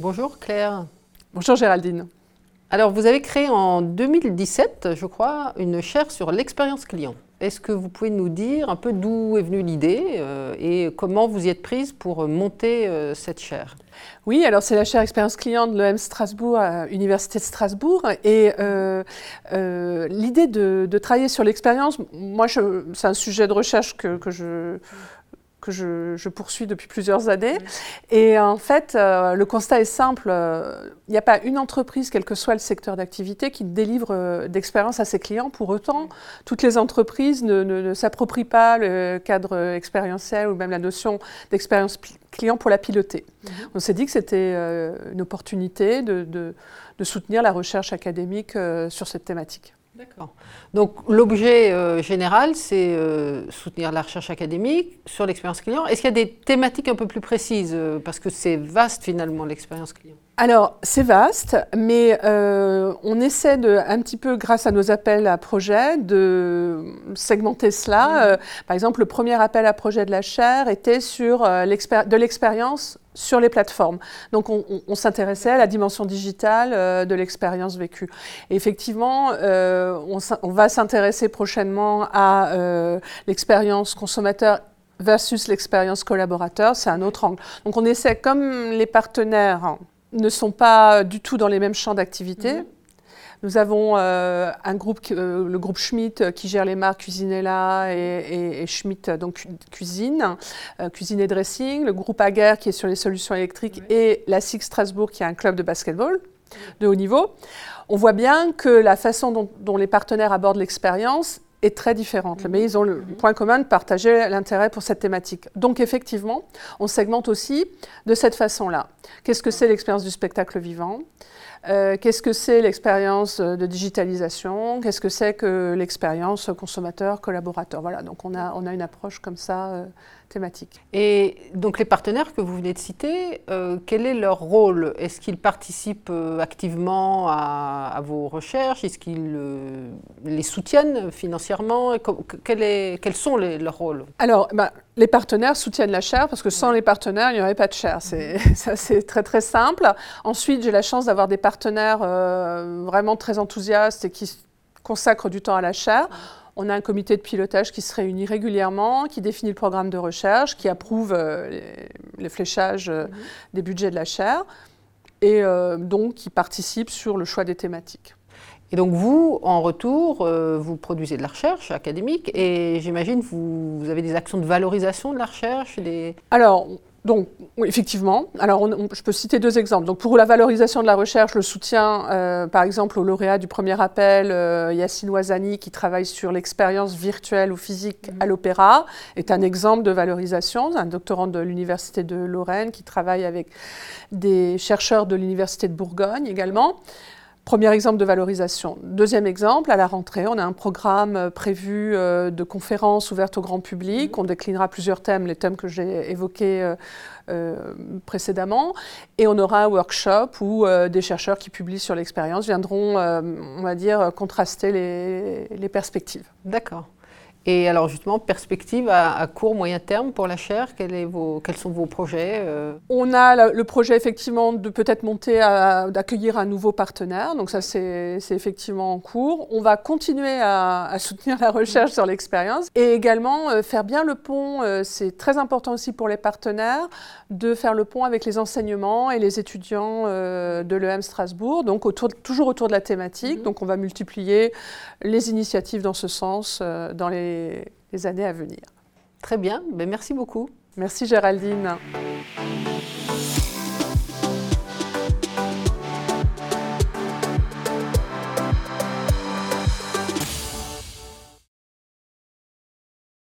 Bonjour Claire. Bonjour Géraldine. Alors vous avez créé en 2017, je crois, une chaire sur l'expérience client. Est-ce que vous pouvez nous dire un peu d'où est venue l'idée euh, et comment vous y êtes prise pour monter euh, cette chaire? Oui, alors c'est la chaire expérience client de l'EM Strasbourg, à l'Université de Strasbourg. Et euh, l'idée de, travailler sur l'expérience, moi c'est un sujet de recherche que, que je que je, poursuis depuis plusieurs années. Et en fait, euh, le constat est simple. Euh, il n'y a pas une entreprise, quel que soit le secteur d'activité, qui délivre euh, d'expérience à ses clients. Pour autant, toutes les entreprises ne, s'approprient pas le cadre expérientiel ou même la notion d'expérience client pour la piloter. Mhm. On s'est dit que c'était une opportunité de, de, soutenir la recherche académique sur cette thématique. D'accord. Donc l'objet euh, général, c'est euh, soutenir la recherche académique sur l'expérience client. Est-ce qu'il y a des thématiques un peu plus précises? Euh, Parce que c'est vaste finalement l'expérience client. Alors c'est vaste, mais on essaie de, un petit peu grâce à nos appels à projets de segmenter cela. Mmh. par exemple, le premier appel à projet de la chaire était sur de l'expérience sur les plateformes. Donc on, s'intéressait à la dimension digitale euh, de l'expérience vécue. Et effectivement, euh, on, va s'intéresser prochainement à euh, l'expérience consommateur versus l'expérience collaborateur, c'est un autre angle. Donc on essaie, comme les partenaires ne sont pas du tout dans les mêmes champs d'activité, mm-hmm. Nous avons euh, un groupe, euh, le groupe Schmitt, euh, qui gère les marques Cuisinella et, et, Schmitt, donc cuisine, cuisine et dressing. Le groupe Aguerre, qui est sur les solutions électriques, et la SIG Strasbourg, qui est un club de basketball de haut niveau. On voit bien que la façon dont, les partenaires abordent l'expérience est très différente, mais ils ont le point commun de partager l'intérêt pour cette thématique. Donc effectivement, on segmente aussi de cette façon-là. Qu'est-ce que c'est l'expérience du spectacle vivant? Euh, qu'est-ce que c'est l'expérience euh, de digitalisation? Qu'est-ce que c'est que l'expérience consommateur-collaborateur Voilà, donc on a, on a une approche comme ça euh, thématique. Et donc les partenaires que vous venez de citer, quel est leur rôle? Est-ce qu'ils participent activement à, vos recherches? Est-ce qu'ils les soutiennent financièrement? Quel est, Quels sont leurs rôles? Alors, bah, les partenaires soutiennent la chaire parce que sans les partenaires, il n'y aurait pas de chaire. C'est, c'est très très simple. Ensuite, j'ai la chance d'avoir des partenaires euh, vraiment très enthousiastes et qui consacrent du temps à la chaire. On a un comité de pilotage qui se réunit régulièrement, qui définit le programme de recherche, qui approuve euh, les, fléchages euh, mhm. des budgets de la chaire et donc qui participe sur le choix des thématiques. Et donc vous, en retour, euh, vous produisez de la recherche académique et j'imagine vous, vous avez des actions de valorisation de la recherche des... Alors, donc, effectivement. Alors, je peux citer deux exemples. Donc, pour la valorisation de la recherche, le soutien, euh, par exemple, au lauréat du premier appel, euh, Yassine Ouazani, qui travaille sur l'expérience virtuelle ou physique à mhm. l'opéra, est un exemple de valorisation. Un doctorant de l'Université de Lorraine qui travaille avec des chercheurs de l'Université de Bourgogne également. Premier exemple de valorisation. Deuxième exemple, à la rentrée, on a un programme euh, prévu euh, de conférences ouvertes au grand public. On déclinera plusieurs thèmes, les thèmes que j'ai évoqués euh, précédemment. Et on aura un workshop où des chercheurs qui publient sur l'expérience viendront, on va dire, contraster les perspectives. D'accord. Et alors justement, perspective à, court, moyen terme pour la chaire, quels, vos, quels sont vos projets euh On a le projet effectivement de peut-être monter, d'accueillir un nouveau partenaire, donc ça c'est effectivement en cours. On va continuer à, soutenir la recherche sur l'expérience et également euh, faire bien le pont, euh, c'est très important aussi pour les partenaires, de faire le pont avec les enseignements et les étudiants de l'EM Strasbourg, donc autour, toujours autour de la thématique. Mm-hmm. Donc on va multiplier les initiatives dans ce sens dans les années à venir. Très bien, ben merci beaucoup. Merci Géraldine.